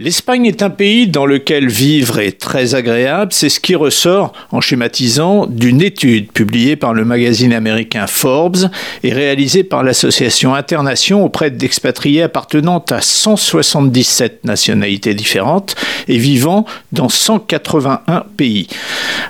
L'Espagne est un pays dans lequel vivre est très agréable, c'est ce qui ressort, en schématisant, d'une étude publiée par le magazine américain Forbes et réalisée par l'association Internation auprès d'expatriés appartenant à 177 nationalités différentes et vivant dans 181 pays.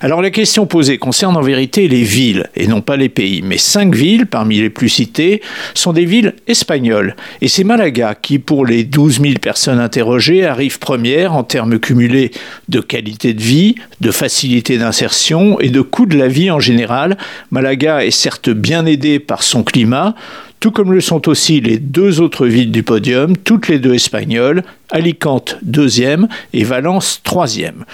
Alors la question posée concerne en vérité les villes et non pas les pays, mais cinq villes parmi les plus citées sont des villes espagnoles. Et c'est Malaga qui, pour les 12 000 personnes interrogées, arrive première en termes cumulés de qualité de vie, de facilité d'insertion et de coût de la vie en général. Malaga est certes bien aidé par son climat, tout comme le sont aussi les deux autres villes du podium, toutes les deux espagnoles, Alicante deuxième et Valence troisième.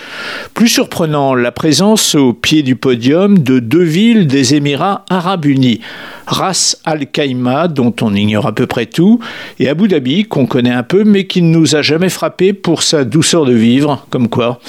Plus surprenant, la présence au pied du podium de deux villes des Émirats arabes unis, Ras Al Khaimah, dont on ignore à peu près tout, et Abu Dhabi, qu'on connaît un peu, mais qui ne nous a jamais frappé pour sa douceur de vivre, comme quoi.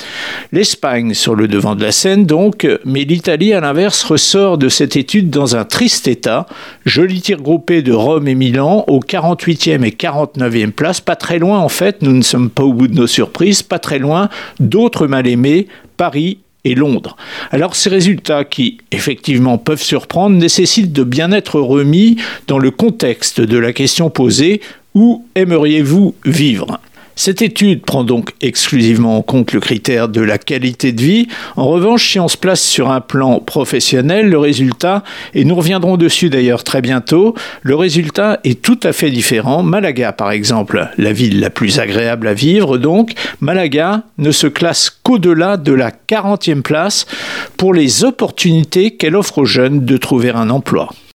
L'Espagne sur le devant de la scène, donc, mais l'Italie, à l'inverse, ressort de cette étude dans un triste état. Joli tir groupé de Rome et Milan, aux 48e et 49e places, pas très loin en fait, nous ne sommes pas au bout de nos surprises, pas très loin, d'autres mal aimés, Paris et Londres. Alors ces résultats qui effectivement peuvent surprendre nécessitent de bien être remis dans le contexte de la question posée. Où aimeriez-vous vivre? Cette étude prend donc exclusivement en compte le critère de la qualité de vie. En revanche, si on se place sur un plan professionnel, le résultat, et nous reviendrons dessus d'ailleurs très bientôt, le résultat est tout à fait différent. Malaga, par exemple, la ville la plus agréable à vivre, donc, Malaga ne se classe qu'au-delà de la 40e place pour les opportunités qu'elle offre aux jeunes de trouver un emploi.